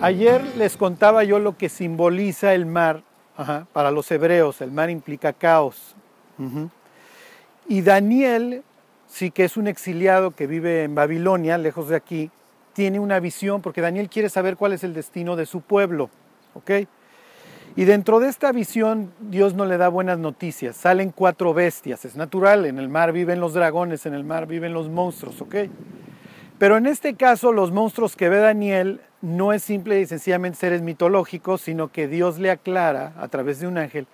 Ayer les contaba yo lo que simboliza el mar para los hebreos. El mar implica caos. Y Daniel, sí que es un exiliado que vive en Babilonia, lejos de aquí, tiene una visión porque Daniel quiere saber cuál es el destino de su pueblo. Y dentro de esta visión Dios no le da buenas noticias. Salen cuatro bestias, es natural, en el mar viven los dragones, en el mar viven los monstruos. Pero en este caso los monstruos que ve Daniel no es simple y sencillamente seres mitológicos, sino que Dios le aclara a través de un ángel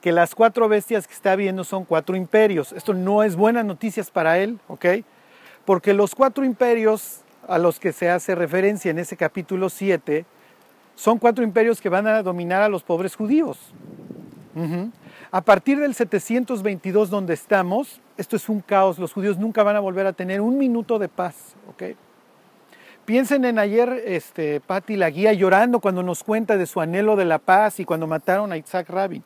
que las cuatro bestias que está viendo son cuatro imperios. Esto no es buenas noticias para él, ¿ok? Porque los cuatro imperios a los que se hace referencia en ese capítulo 7 son cuatro imperios que van a dominar a los pobres judíos. A partir del 722 donde estamos, esto es un caos, los judíos nunca van a volver a tener un minuto de paz, ¿ok? Piensen en ayer, este, Patti, la guía, llorando cuando nos cuenta de su anhelo de la paz y cuando mataron a Isaac Rabin.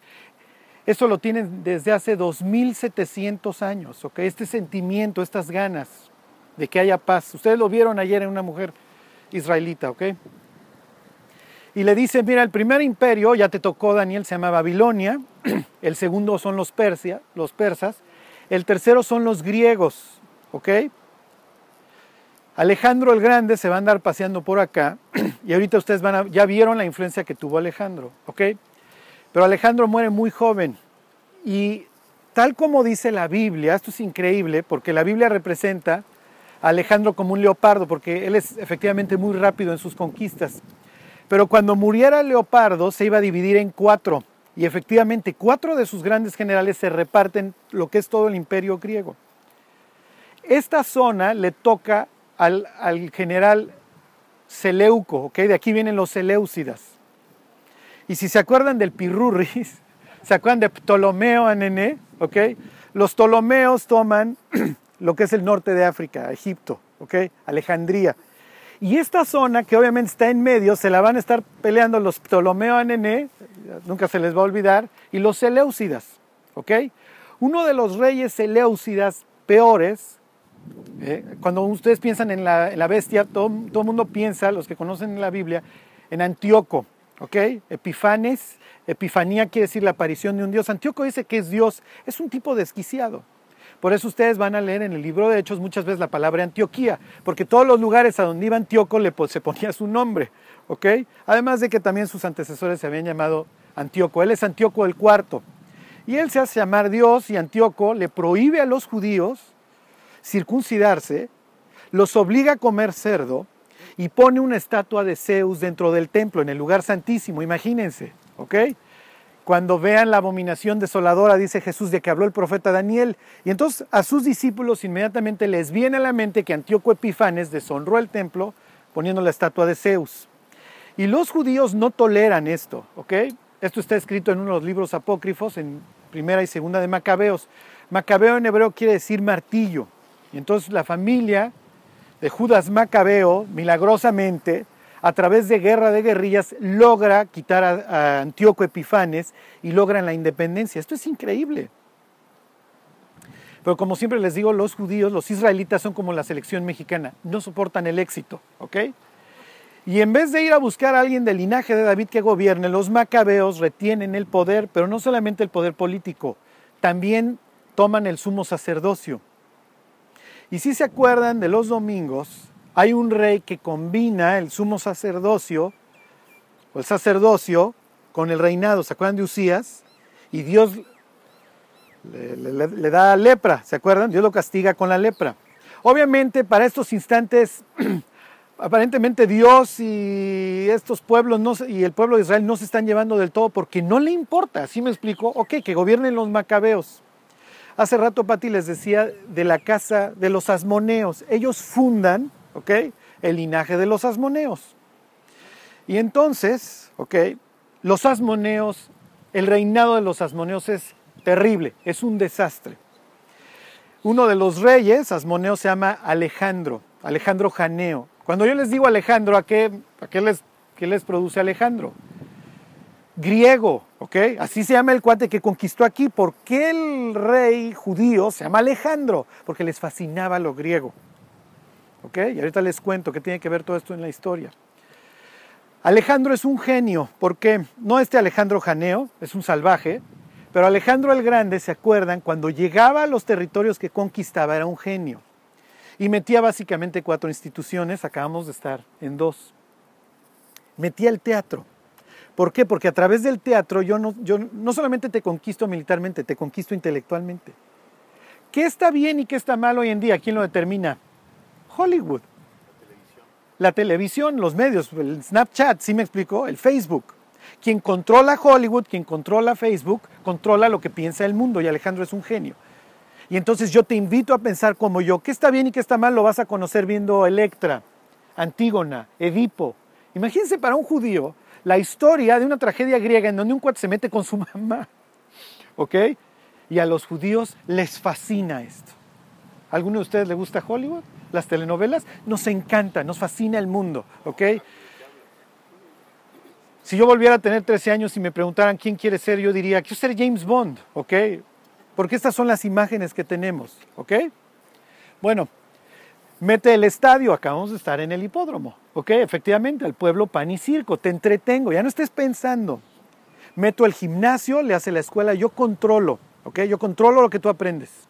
Esto lo tienen desde hace 2700 años, ¿ok? Este sentimiento, estas ganas de que haya paz. Ustedes lo vieron ayer en una mujer israelita, ¿ok? Y le dice, mira, el primer imperio, ya te tocó Daniel, se llama Babilonia, el segundo son los, Persia, los persas, el tercero son los griegos, ¿ok? Alejandro el Grande se va a andar paseando por acá y ahorita ustedes van a, ya vieron la influencia que tuvo Alejandro, ¿ok? Pero Alejandro muere muy joven y tal como dice la Biblia, esto es increíble porque la Biblia representa a Alejandro como un leopardo porque él es efectivamente muy rápido en sus conquistas. Pero cuando muriera Leopardo se iba a dividir en cuatro y efectivamente cuatro de sus grandes generales se reparten lo que es todo el imperio griego. Esta zona le toca al, general Seleuco, ¿ok? De aquí vienen los Seleucidas. Y si se acuerdan del Pirurris, se acuerdan de Ptolomeo Anene, ¿ok? Los Ptolomeos toman lo que es el norte de África, Egipto, ¿ok? Alejandría. Y esta zona, que obviamente está en medio, se la van a estar peleando los Ptolomeo Anene, nunca se les va a olvidar, y los Seleucidas, ¿ok? Uno de los reyes Seleucidas peores eh, cuando ustedes piensan en la, bestia, todo el mundo piensa, los que conocen la Biblia, en Antíoco, ¿ok? Epifanes, Epifanía quiere decir la aparición de un Dios. Antíoco dice que es Dios, es un tipo desquiciado. Por eso ustedes van a leer en el libro de Hechos muchas veces la palabra Antioquía, porque todos los lugares a donde iba Antíoco le, se ponía su nombre, ¿ok? Además de que también sus antecesores se habían llamado Antíoco. Él es Antíoco el cuarto. Y él se hace llamar Dios y Antíoco le prohíbe a los judíos circuncidarse, los obliga a comer cerdo y pone una estatua de Zeus dentro del templo, en el lugar santísimo, imagínense, ¿ok? Cuando vean la abominación desoladora, dice Jesús, de que habló el profeta Daniel. Y entonces a sus discípulos inmediatamente les viene a la mente que Antíoco Epifanes deshonró el templo poniendo la estatua de Zeus. Y los judíos no toleran esto, ¿ok? Esto está escrito en uno de los libros apócrifos, en primera y segunda de Macabeos. Macabeo en hebreo quiere decir martillo. Y entonces la familia de Judas Macabeo, milagrosamente, a través de guerra de guerrillas, logra quitar a, Antíoco Epifanes y logran la independencia. Esto es increíble. Pero como siempre les digo, los judíos, los israelitas son como la selección mexicana, no soportan el éxito, ¿ok? Y en vez de ir a buscar a alguien del linaje de David que gobierne, los macabeos retienen el poder, pero no solamente el poder político, también toman el sumo sacerdocio. Y si se acuerdan de los domingos, hay un rey que combina el sumo sacerdocio o el sacerdocio con el reinado. ¿Se acuerdan de Usías? Y Dios le, da lepra, ¿se acuerdan? Dios lo castiga con la lepra. Obviamente para estos instantes, aparentemente Dios y estos pueblos y el pueblo de Israel no se están llevando del todo porque no le importa, ¿sí me explico? Ok, que gobiernen los macabeos. Hace rato Pati les decía de la casa de los asmoneos. Ellos fundan, ¿ok? El linaje de los asmoneos. Y entonces, ¿ok? Los asmoneos, el reinado de los asmoneos es terrible, es un desastre. Uno de los reyes asmoneos se llama Alejandro, Alejandro Janeo. Cuando yo les digo Alejandro, ¿a qué, a qué les, qué les produce Alejandro? griego, ¿ok? Así se llama el cuate que conquistó aquí. ¿Por qué el rey judío se llama Alejandro? Porque les fascinaba lo griego, Y ahorita les cuento qué tiene que ver todo esto en la historia. Alejandro es un genio, porque no este Alejandro Janeo, es un salvaje, pero Alejandro el Grande, ¿se acuerdan? Cuando llegaba a los territorios que conquistaba era un genio. Y metía básicamente cuatro instituciones, acabamos de estar en dos. Metía el teatro. ¿Por qué? Porque a través del teatro yo no, yo no solamente te conquisto militarmente, te conquisto intelectualmente. ¿Qué está bien y qué está mal hoy en día? ¿Quién lo determina? Hollywood la televisión, los medios, el Snapchat, ¿sí me explicó? El Facebook. Quien controla Hollywood, quien controla Facebook, controla lo que piensa el mundo y Alejandro es un genio. Y entonces yo te invito a pensar como yo, qué está bien y qué está mal lo vas a conocer viendo Electra, Antígona, Edipo. Imagínense para un judío la historia de una tragedia griega en donde un cuate se mete con su mamá. ¿Ok? Y a los judíos les fascina esto. ¿A ¿Alguno de ustedes le gusta Hollywood? Las telenovelas, nos encanta, nos fascina el mundo, ¿ok? Si yo volviera a tener 13 años y me preguntaran quién quiere ser, yo diría, quiero ser James Bond, ¿ok? Porque estas son las imágenes que tenemos, ¿ok? Bueno, mete el estadio, acabamos de estar en el hipódromo, ¿ok? Efectivamente, al pueblo pan y circo, te entretengo, ya no estés pensando. Meto el gimnasio, le hace la escuela, yo controlo, ¿ok? Yo controlo lo que tú aprendes.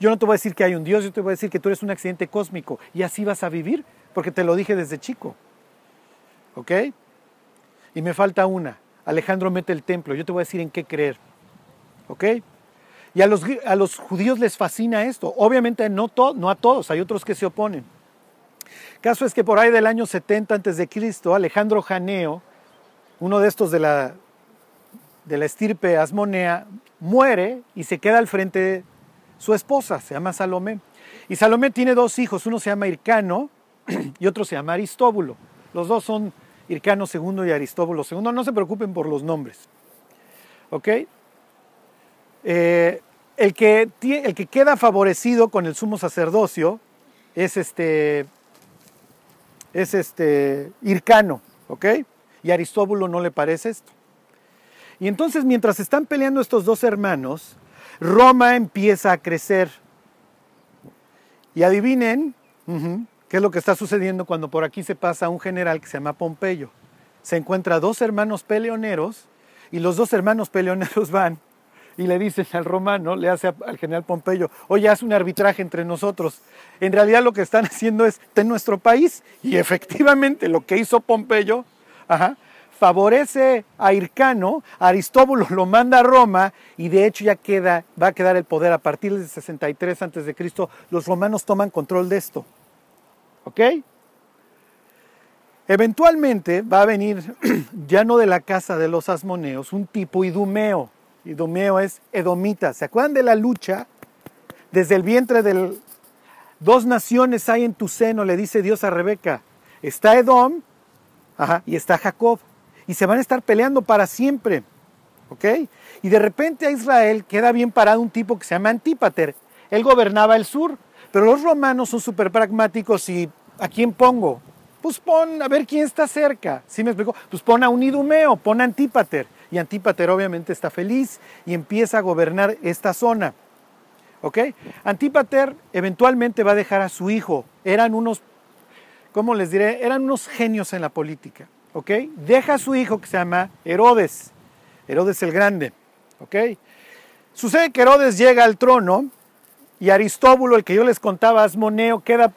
Yo no te voy a decir que hay un Dios, yo te voy a decir que tú eres un accidente cósmico y así vas a vivir, porque te lo dije desde chico. ¿Ok? Y me falta una. Alejandro mete el templo, yo te voy a decir en qué creer. ¿Ok? Y a los, a los judíos les fascina esto. Obviamente no, no a todos, hay otros que se oponen. Caso es que por ahí del año 70 a.C., Alejandro Janeo, uno de estos de la, de la estirpe asmonea, muere y se queda al frente su esposa, se llama Salomé. Y Salomé tiene dos hijos, uno se llama Ircano y otro se llama Aristóbulo. Los dos son Ircano II y Aristóbulo II. No se preocupen por los nombres. ¿Ok? Eh, el, que, el que queda favorecido con el sumo sacerdocio es este, es este Ircano, ¿ok? Y Aristóbulo no le parece esto. Y entonces mientras están peleando estos dos hermanos, Roma empieza a crecer. Y adivinen qué es lo que está sucediendo cuando por aquí se pasa un general que se llama Pompeyo. Se encuentra dos hermanos peleoneros y los dos hermanos peleoneros van y le dicen al romano, le hace al general Pompeyo, oye, haz un arbitraje entre nosotros. En realidad lo que están haciendo es en nuestro país y efectivamente lo que hizo Pompeyo, ajá, favorece a Hircano, Aristóbulo lo manda a Roma y de hecho ya queda, va a quedar el poder a partir del 63 a.C. Los romanos toman control de esto. ¿Ok? Eventualmente va a venir, ya no de la casa de los asmoneos, un tipo idumeo. Idumeo es edomita. ¿Se acuerdan de la lucha? Desde el vientre del... Dos naciones hay en tu seno, le dice Dios a Rebeca. Está Edom y está Jacob y se van a estar peleando para siempre. ¿Ok? Y de repente a Israel queda bien parado un tipo que se llama Antípater. Él gobernaba el sur, pero los romanos son súper pragmáticos y ¿a quién pongo? Pues pon a ver quién está cerca. ¿Sí me explico? Pues pon a un idumeo, pon a Antípater. Y Antípater obviamente está feliz y empieza a gobernar esta zona. ¿Ok? Antípater eventualmente va a dejar a su hijo. Eran unos, ¿cómo les diré? Eran unos genios en la política. Deja a su hijo que se llama Herodes, Herodes el Grande, ¿ok? Sucede que Herodes llega al trono y Aristóbulo, el que yo les contaba, Asmoneo, queda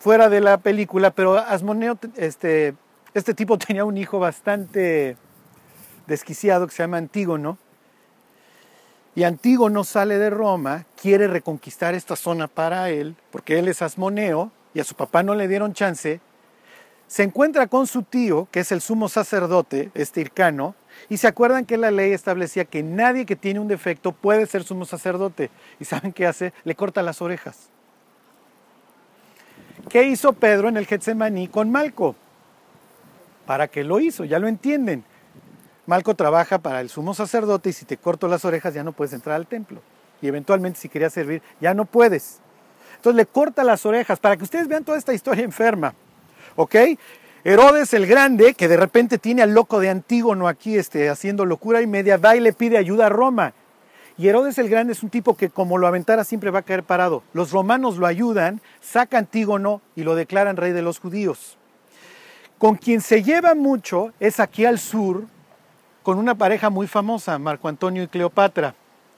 fuera de la película, pero Asmoneo, este, este tipo tenía un hijo bastante desquiciado que se llama Antígono. Y Antígono sale de Roma, quiere reconquistar esta zona para él, porque él es Asmoneo y a su papá no le dieron chance, se encuentra con su tío, que es el sumo sacerdote, este Ircano, y se acuerdan que la ley establecía que nadie que tiene un defecto puede ser sumo sacerdote. ¿Y saben qué hace? Le corta las orejas. ¿Qué hizo Pedro en el Getsemaní con Malco? ¿Para qué lo hizo? Ya lo entienden. Malco trabaja para el sumo sacerdote y si te corto las orejas ya no puedes entrar al templo. Y eventualmente si querías servir ya no puedes. Entonces le corta las orejas para que ustedes vean toda esta historia enferma. ¿Ok? Herodes el Grande, que de repente tiene al loco de Antígono aquí este, haciendo locura y media, va y le pide ayuda a Roma. Y Herodes el Grande es un tipo que como lo aventara siempre va a caer parado. Los romanos lo ayudan, saca Antígono y lo declaran rey de los judíos. Con quien se lleva mucho es aquí al sur, con una pareja muy famosa, Marco Antonio y Cleopatra.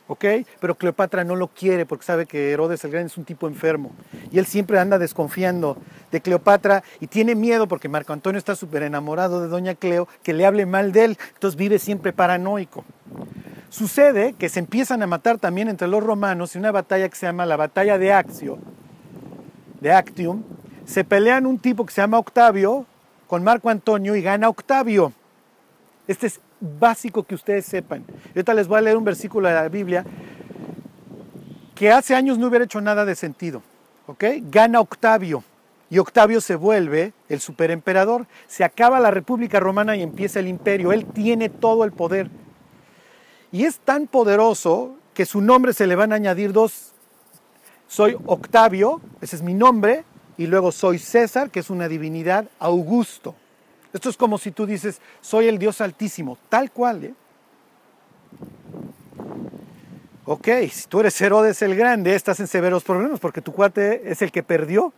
¿Ok? Pero Cleopatra no lo quiere porque sabe que Herodes el Grande es un tipo enfermo. Y él siempre anda desconfiando de Cleopatra y tiene miedo porque Marco Antonio está súper enamorado de Doña Cleo, que le hable mal de él. Entonces vive siempre paranoico. Sucede que se empiezan a matar también entre los romanos en una batalla que se llama la batalla de Accio, de Actium. Se pelean un tipo que se llama Octavio con Marco Antonio y gana Octavio. Este es básico que ustedes sepan. Ahorita les voy a leer un versículo de la Biblia que hace años no hubiera hecho nada de sentido. ¿Ok? Gana Octavio y Octavio se vuelve el superemperador. Se acaba la República Romana y empieza el imperio. Él tiene todo el poder. Y es tan poderoso que su nombre se le van a añadir dos. Soy Octavio, ese es mi nombre, y luego soy César, que es una divinidad, Augusto. Esto es como si tú dices, soy el Dios altísimo, tal cual. ¿eh? Ok, si tú eres Herodes el Grande, estás en severos problemas porque tu cuate es el que perdió.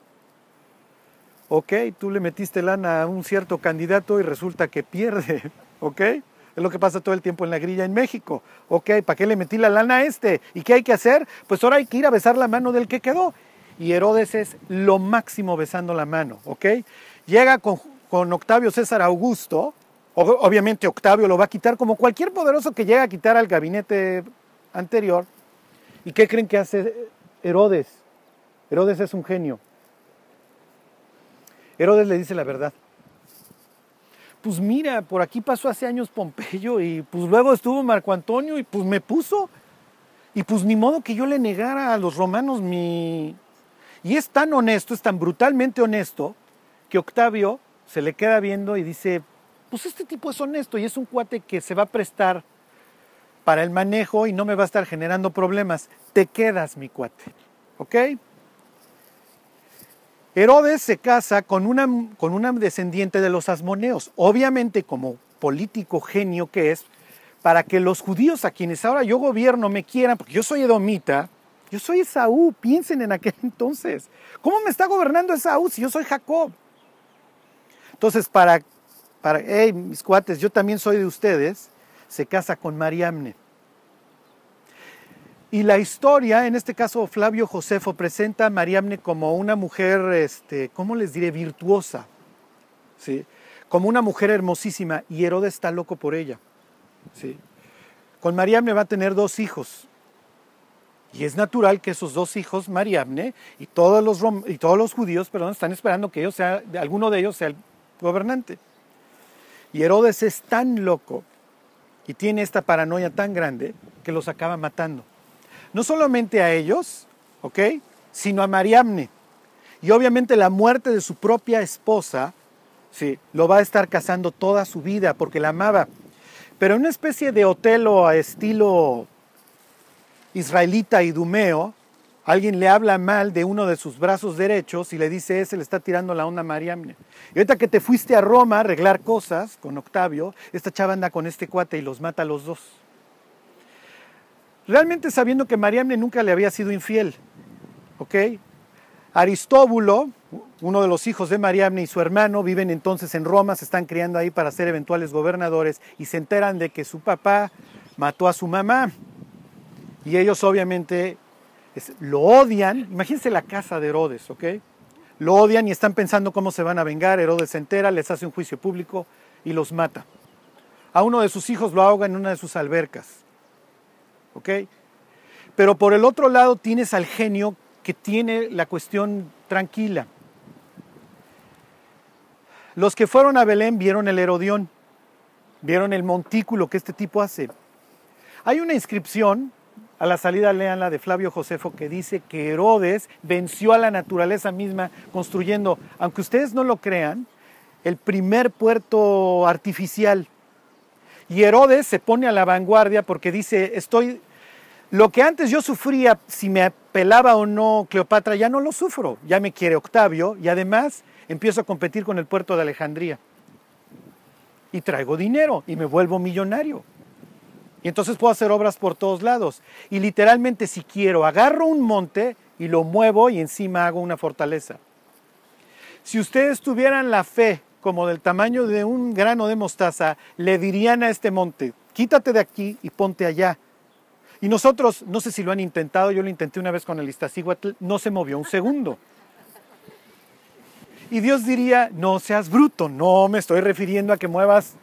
Ok, tú le metiste lana a un cierto candidato y resulta que pierde. Ok, es lo que pasa todo el tiempo en la grilla en México. Ok, ¿para qué le metí la lana a este? ¿Y qué hay que hacer? Pues ahora hay que ir a besar la mano del que quedó. Y Herodes es lo máximo besando la mano. Ok, llega con con Octavio César Augusto, obviamente Octavio lo va a quitar como cualquier poderoso que llega a quitar al gabinete anterior. ¿Y qué creen que hace Herodes? Herodes es un genio. Herodes le dice la verdad. Pues mira, por aquí pasó hace años Pompeyo y pues luego estuvo Marco Antonio y pues me puso. Y pues ni modo que yo le negara a los romanos mi... Y es tan honesto, es tan brutalmente honesto, que Octavio se le queda viendo y dice, pues este tipo es honesto y es un cuate que se va a prestar para el manejo y no me va a estar generando problemas. Te quedas, mi cuate. ¿Ok? Herodes se casa con una, con una descendiente de los asmoneos, obviamente como político genio que es, para que los judíos a quienes ahora yo gobierno me quieran, porque yo soy edomita, yo soy Esaú, piensen en aquel entonces. ¿Cómo me está gobernando Esaú si yo soy Jacob? Entonces, para, para hey, mis cuates, yo también soy de ustedes, se casa con Mariamne. Y la historia, en este caso Flavio Josefo, presenta a Mariamne como una mujer, este, ¿cómo les diré?, virtuosa, ¿sí? como una mujer hermosísima, y Herodes está loco por ella. ¿sí? Con Mariamne va a tener dos hijos, y es natural que esos dos hijos, Mariamne y todos los, y todos los judíos, perdón, están esperando que ellos sea, alguno de ellos sea el gobernante. Y Herodes es tan loco y tiene esta paranoia tan grande que los acaba matando. No solamente a ellos, ¿ok? Sino a Mariamne. Y obviamente la muerte de su propia esposa, sí, lo va a estar casando toda su vida porque la amaba. Pero en una especie de Otelo a estilo israelita y dumeo, alguien le habla mal de uno de sus brazos derechos y le dice, ese le está tirando la onda a Mariamne. Y ahorita que te fuiste a Roma a arreglar cosas con Octavio, esta chava anda con este cuate y los mata a los dos. Realmente sabiendo que Mariamne nunca le había sido infiel. ¿Ok? Aristóbulo, uno de los hijos de Mariamne y su hermano, viven entonces en Roma, se están criando ahí para ser eventuales gobernadores y se enteran de que su papá mató a su mamá. Y ellos obviamente lo odian, imagínense la casa de Herodes, ¿ok? Lo odian y están pensando cómo se van a vengar. Herodes se entera, les hace un juicio público y los mata. A uno de sus hijos lo ahoga en una de sus albercas, ¿ok? Pero por el otro lado tienes al genio que tiene la cuestión tranquila. Los que fueron a Belén vieron el Herodión, vieron el montículo que este tipo hace. Hay una inscripción a la salida lean de Flavio Josefo que dice que Herodes venció a la naturaleza misma construyendo, aunque ustedes no lo crean, el primer puerto artificial. Y Herodes se pone a la vanguardia porque dice, estoy, lo que antes yo sufría, si me apelaba o no Cleopatra, ya no lo sufro, ya me quiere Octavio y además empiezo a competir con el puerto de Alejandría. Y traigo dinero y me vuelvo millonario. Y entonces puedo hacer obras por todos lados. Y literalmente si quiero, agarro un monte y lo muevo y encima hago una fortaleza. Si ustedes tuvieran la fe como del tamaño de un grano de mostaza, le dirían a este monte, quítate de aquí y ponte allá. Y nosotros, no sé si lo han intentado, yo lo intenté una vez con el Iztaccíhuatl, no se movió un segundo. Y Dios diría, no seas bruto, no me estoy refiriendo a que muevas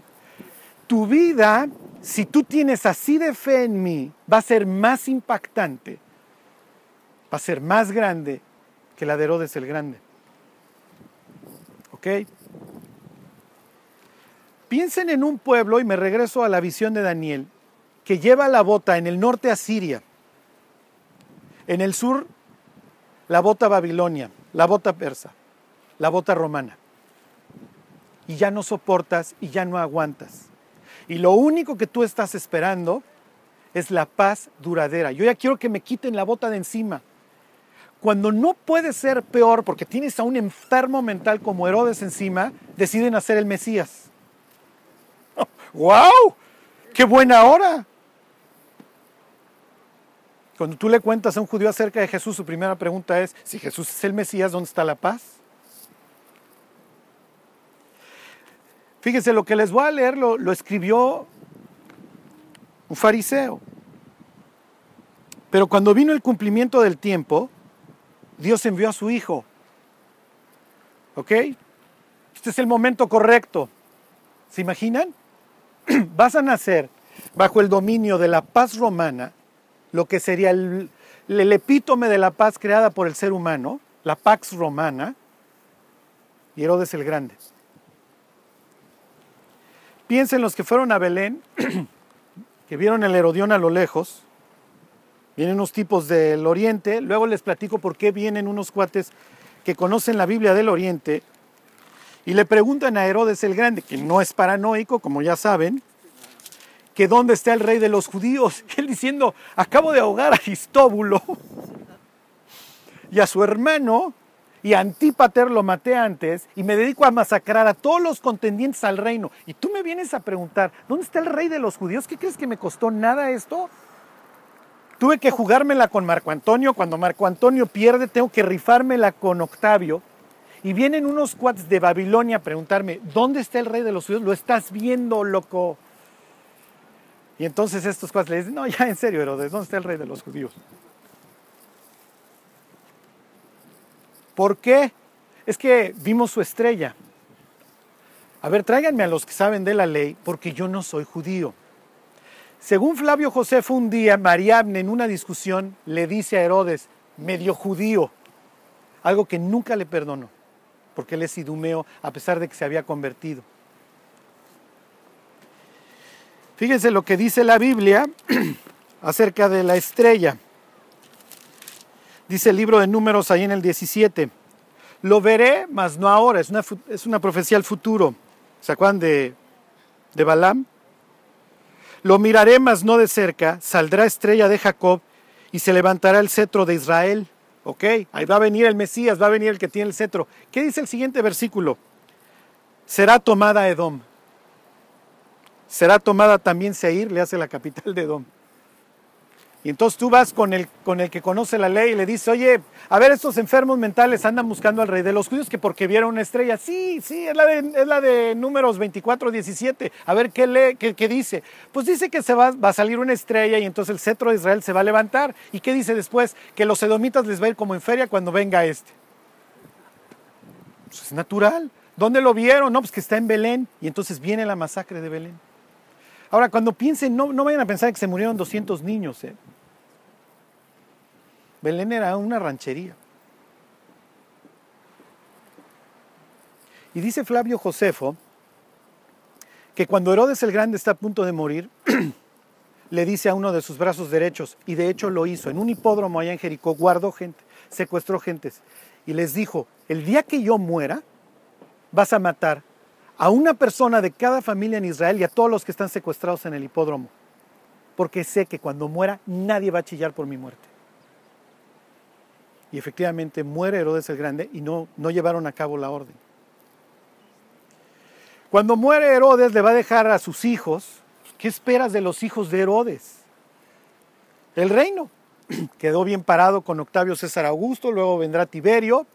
tu vida, si tú tienes así de fe en mí, va a ser más impactante, va a ser más grande que la de Herodes el Grande. ¿Ok? Piensen en un pueblo, y me regreso a la visión de Daniel, que lleva la bota en el norte a Siria, en el sur la bota babilonia, la bota persa, la bota romana. Y ya no soportas y ya no aguantas. Y lo único que tú estás esperando es la paz duradera. Yo ya quiero que me quiten la bota de encima. Cuando no puede ser peor porque tienes a un enfermo mental como Herodes encima, deciden hacer el Mesías. ¡Wow! ¡Qué buena hora! Cuando tú le cuentas a un judío acerca de Jesús, su primera pregunta es, si Jesús es el Mesías, ¿dónde está la paz? Fíjense, lo que les voy a leer lo, lo escribió un fariseo. Pero cuando vino el cumplimiento del tiempo, Dios envió a su Hijo. ¿Ok? Este es el momento correcto. ¿Se imaginan? Vas a nacer bajo el dominio de la paz romana, lo que sería el, el epítome de la paz creada por el ser humano, la Pax Romana, y Herodes el Grande. Piensen los que fueron a Belén, que vieron el Herodión a lo lejos, vienen unos tipos del Oriente, luego les platico por qué vienen unos cuates que conocen la Biblia del Oriente y le preguntan a Herodes el Grande, que no es paranoico, como ya saben, que dónde está el rey de los judíos. Y él diciendo, acabo de ahogar a Históbulo y a su hermano, y a Antípater lo maté antes, y me dedico a masacrar a todos los contendientes al reino. Y tú me vienes a preguntar, ¿dónde está el rey de los judíos? ¿Qué crees que me costó nada esto? Tuve que jugármela con Marco Antonio. Cuando Marco Antonio pierde, tengo que rifármela con Octavio. Y vienen unos cuates de Babilonia a preguntarme, ¿dónde está el rey de los judíos? Lo estás viendo, loco. Y entonces estos cuates le dicen, no, ya en serio, Herodes, ¿dónde está el rey de los judíos? ¿Por qué? Es que vimos su estrella. A ver, tráiganme a los que saben de la ley, porque yo no soy judío. Según Flavio Josefo, un día Mariamne en una discusión le dice a Herodes, medio judío, algo que nunca le perdonó, porque él es idumeo a pesar de que se había convertido. Fíjense lo que dice la Biblia acerca de la estrella. Dice el libro de números ahí en el 17. Lo veré, mas no ahora. Es una, es una profecía al futuro. ¿Se acuerdan de, de Balaam? Lo miraré, mas no de cerca. Saldrá estrella de Jacob y se levantará el cetro de Israel. ¿Ok? Ahí va a venir el Mesías, va a venir el que tiene el cetro. ¿Qué dice el siguiente versículo? Será tomada Edom. Será tomada también Seir, le hace la capital de Edom. Y entonces tú vas con el, con el que conoce la ley y le dices, oye, a ver, estos enfermos mentales andan buscando al rey de los judíos que porque vieron una estrella. Sí, sí, es la de, es la de números 24, 17. A ver, ¿qué, lee, qué, dice? Pues dice que se va, va, a salir una estrella y entonces el cetro de Israel se va a levantar. ¿Y qué dice después? Que los edomitas les va a ir como en feria cuando venga este. Pues es natural. ¿Dónde lo vieron? No, pues que está en Belén. Y entonces viene la masacre de Belén. Ahora, cuando piensen, no, no vayan a pensar que se murieron 200 niños. ¿eh? Belén era una ranchería. Y dice Flavio Josefo que cuando Herodes el Grande está a punto de morir, le dice a uno de sus brazos derechos, y de hecho lo hizo, en un hipódromo allá en Jericó, guardó gente, secuestró gentes, y les dijo, el día que yo muera, vas a matar a una persona de cada familia en Israel y a todos los que están secuestrados en el hipódromo, porque sé que cuando muera nadie va a chillar por mi muerte y efectivamente muere Herodes el Grande y no, no llevaron a cabo la orden. Cuando muere Herodes le va a dejar a sus hijos, ¿qué esperas de los hijos de Herodes? El reino. Quedó bien parado con Octavio César Augusto, luego vendrá Tiberio.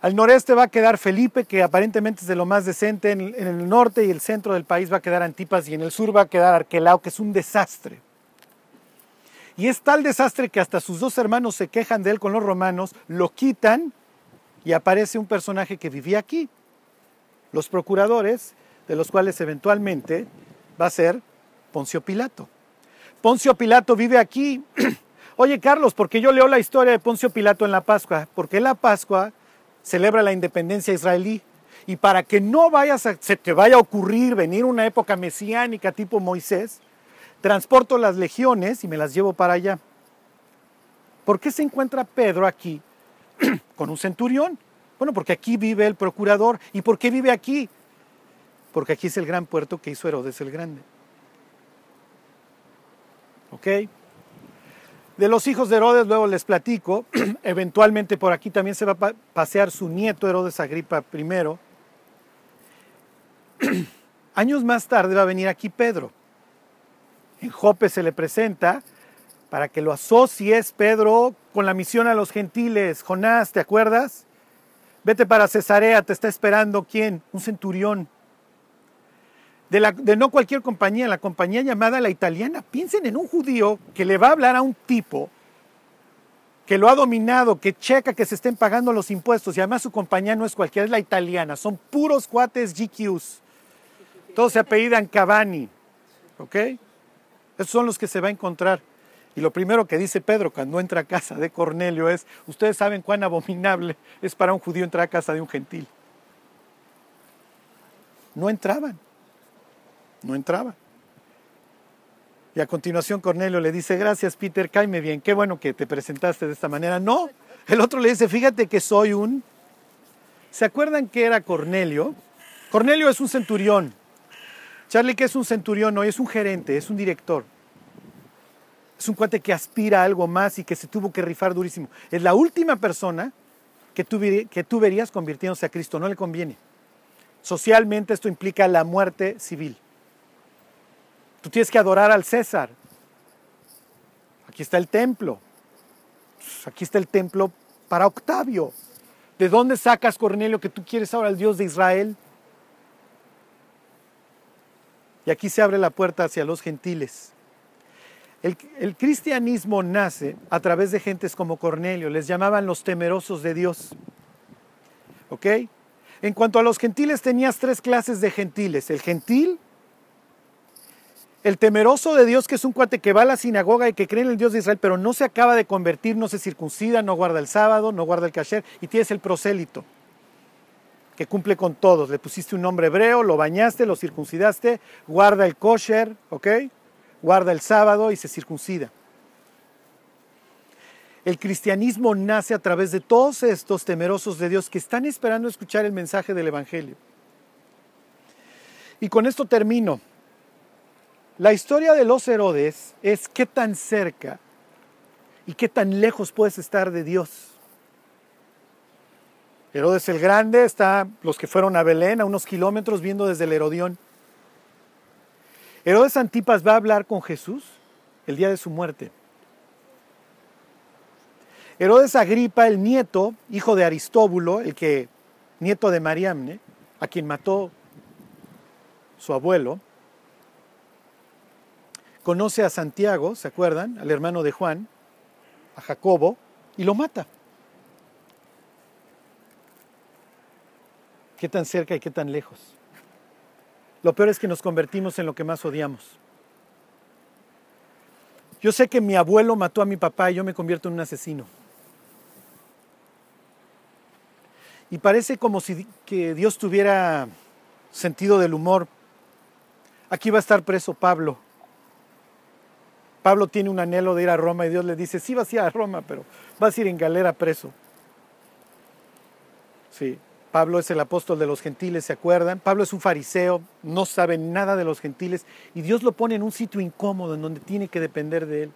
Al noreste va a quedar Felipe, que aparentemente es de lo más decente. En, en el norte y el centro del país va a quedar Antipas y en el sur va a quedar Arquelao, que es un desastre. Y es tal desastre que hasta sus dos hermanos se quejan de él con los romanos, lo quitan y aparece un personaje que vivía aquí. Los procuradores, de los cuales eventualmente va a ser Poncio Pilato. Poncio Pilato vive aquí. Oye, Carlos, porque yo leo la historia de Poncio Pilato en la Pascua? Porque la Pascua celebra la independencia israelí. Y para que no vayas a, te vaya a ocurrir venir una época mesiánica tipo Moisés, transporto las legiones y me las llevo para allá. ¿Por qué se encuentra Pedro aquí con un centurión? Bueno, porque aquí vive el procurador. ¿Y por qué vive aquí? Porque aquí es el gran puerto que hizo Herodes el Grande. ¿Ok? De los hijos de Herodes luego les platico. Eventualmente por aquí también se va a pasear su nieto Herodes Agripa I. Años más tarde va a venir aquí Pedro en Jope se le presenta para que lo asocies, Pedro, con la misión a los gentiles. Jonás, ¿te acuerdas? Vete para Cesarea, te está esperando quién? Un centurión. De, la, de, no cualquier compañía, la compañía llamada la italiana. Piensen en un judío que le va a hablar a un tipo que lo ha dominado, que checa que se estén pagando los impuestos y además su compañía no es cualquiera, es la italiana. Son puros cuates GQs. Todos se apellidan Cavani. ¿Ok? Esos son los que se va a encontrar. Y lo primero que dice Pedro cuando entra a casa de Cornelio es, ustedes saben cuán abominable es para un judío entrar a casa de un gentil. No entraban, no entraban. Y a continuación Cornelio le dice, gracias Peter, cáeme bien, qué bueno que te presentaste de esta manera. No, el otro le dice, fíjate que soy un... ¿Se acuerdan que era Cornelio? Cornelio es un centurión, Charlie, que es un centurión hoy, es un gerente, es un director. Es un cuate que aspira a algo más y que se tuvo que rifar durísimo. Es la última persona que tú, verías convirtiéndose a Cristo. No le conviene. Socialmente esto implica la muerte civil. Tú tienes que adorar al César. Aquí está el templo. Aquí está el templo para Octavio. ¿De dónde sacas, Cornelio, que tú quieres ahora al Dios de Israel? Y aquí se abre la puerta hacia los gentiles. El, cristianismo nace a través de gentes como Cornelio, les llamaban los temerosos de Dios. ¿Ok? En cuanto a los gentiles, tenías tres clases de gentiles. El gentil, el temeroso de Dios, que es un cuate que va a la sinagoga y que cree en el Dios de Israel, pero no se acaba de convertir, no se circuncida, no guarda el sábado, no guarda el kasher, y tienes el prosélito que cumple con todos. Le pusiste un nombre hebreo, lo bañaste, lo circuncidaste, guarda el kosher, ¿ok? Guarda el sábado y se circuncida. El cristianismo nace a través de todos estos temerosos de Dios que están esperando escuchar el mensaje del Evangelio. Y con esto termino. La historia de los Herodes es qué tan cerca y qué tan lejos puedes estar de Dios. Herodes el Grande está, los que fueron a Belén, a unos kilómetros, viendo desde el Herodión. Herodes Antipas va a hablar con Jesús el día de su muerte. Herodes Agripa, el nieto, hijo de Aristóbulo, el que, nieto de Mariamne, a quien mató su abuelo, conoce a Santiago, ¿se acuerdan? Al hermano de Juan, a Jacobo, y lo mata. Qué tan cerca y qué tan lejos. Lo peor es que nos convertimos en lo que más odiamos. Yo sé que mi abuelo mató a mi papá y yo me convierto en un asesino. Y parece como si que Dios tuviera sentido del humor. Aquí va a estar preso Pablo. Pablo tiene un anhelo de ir a Roma y Dios le dice, sí vas a ir a Roma, pero vas a ir en galera preso. Sí, Pablo es el apóstol de los gentiles, ¿se acuerdan? Pablo es un fariseo, no sabe nada de los gentiles y Dios lo pone en un sitio incómodo en donde tiene que depender de él.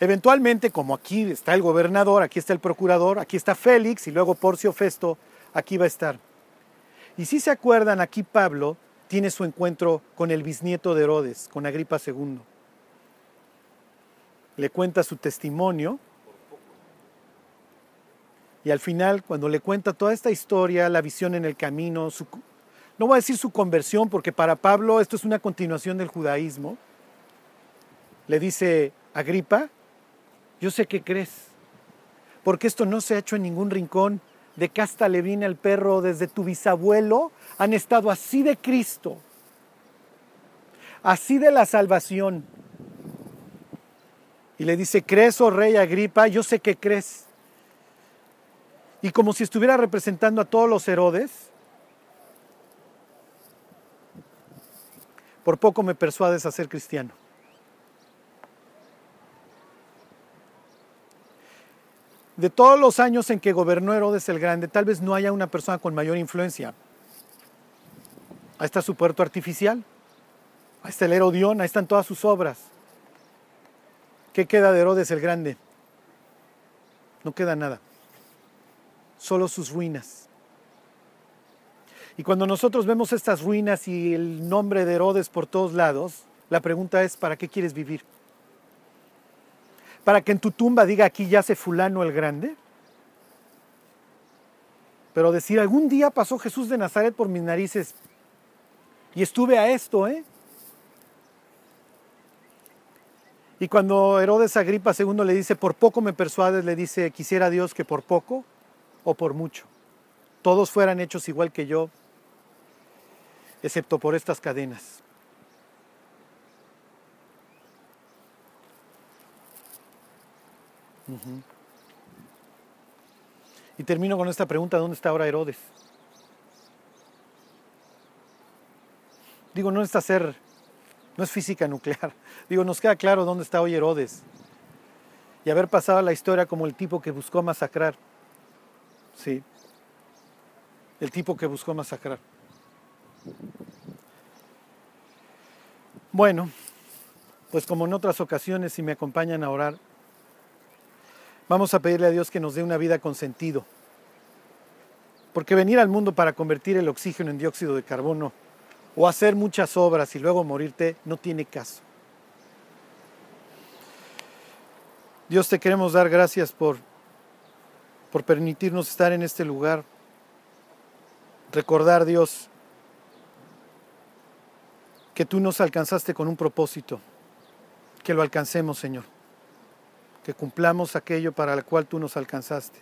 Eventualmente, como aquí está el gobernador, aquí está el procurador, aquí está Félix y luego Porcio Festo, aquí va a estar. Y si se acuerdan, aquí Pablo tiene su encuentro con el bisnieto de Herodes, con Agripa II. Le cuenta su testimonio Y al final, cuando le cuenta toda esta historia, la visión en el camino, no voy a decir su conversión, porque para Pablo esto es una continuación del judaísmo, le dice, Agripa, yo sé que crees, porque esto no se ha hecho en ningún rincón, de casta le viene el perro desde tu bisabuelo, han estado así de Cristo, así de la salvación. Y le dice, ¿crees, oh rey Agripa? Yo sé que crees. Y como si estuviera representando a todos los Herodes, por poco me persuades a ser cristiano. De todos los años en que gobernó Herodes el Grande, tal vez no haya una persona con mayor influencia. Ahí está su puerto artificial, ahí está el Herodión, ahí están todas sus obras. ¿Qué queda de Herodes el Grande? No queda nada, solo sus ruinas. Y cuando nosotros vemos estas ruinas y el nombre de Herodes por todos lados, la pregunta es, ¿para qué quieres vivir? para que en tu tumba diga aquí yace fulano el grande? Pero decir, algún día pasó Jesús de Nazaret por mis narices y estuve a esto, ¿eh? Y cuando Herodes Agripa II le dice, por poco me persuades, le dice, quisiera Dios que por poco o por mucho, todos fueran hechos igual que yo, excepto por estas cadenas. Y termino con esta pregunta, ¿dónde está ahora Herodes? Digo, no es hacer, no es física nuclear. Digo, nos queda claro dónde está hoy Herodes. Y haber pasado la historia como el tipo que buscó masacrar. Sí. El tipo que buscó masacrar. Bueno, pues como en otras ocasiones, si me acompañan a orar, Vamos a pedirle a Dios que nos dé una vida con sentido. Porque venir al mundo para convertir el oxígeno en dióxido de carbono o hacer muchas obras y luego morirte no tiene caso. Dios te queremos dar gracias por, por permitirnos estar en este lugar. Recordar, Dios, que tú nos alcanzaste con un propósito, que lo alcancemos, Señor que cumplamos aquello para el cual tú nos alcanzaste.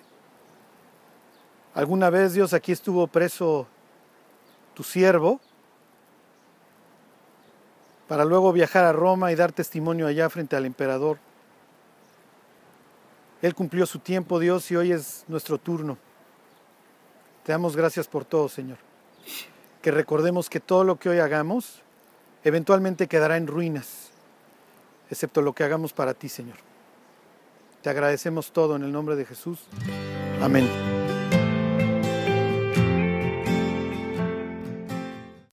Alguna vez, Dios, aquí estuvo preso tu siervo para luego viajar a Roma y dar testimonio allá frente al emperador. Él cumplió su tiempo, Dios, y hoy es nuestro turno. Te damos gracias por todo, Señor. Que recordemos que todo lo que hoy hagamos eventualmente quedará en ruinas, excepto lo que hagamos para ti, Señor. Te agradecemos todo en el nombre de Jesús. Amén.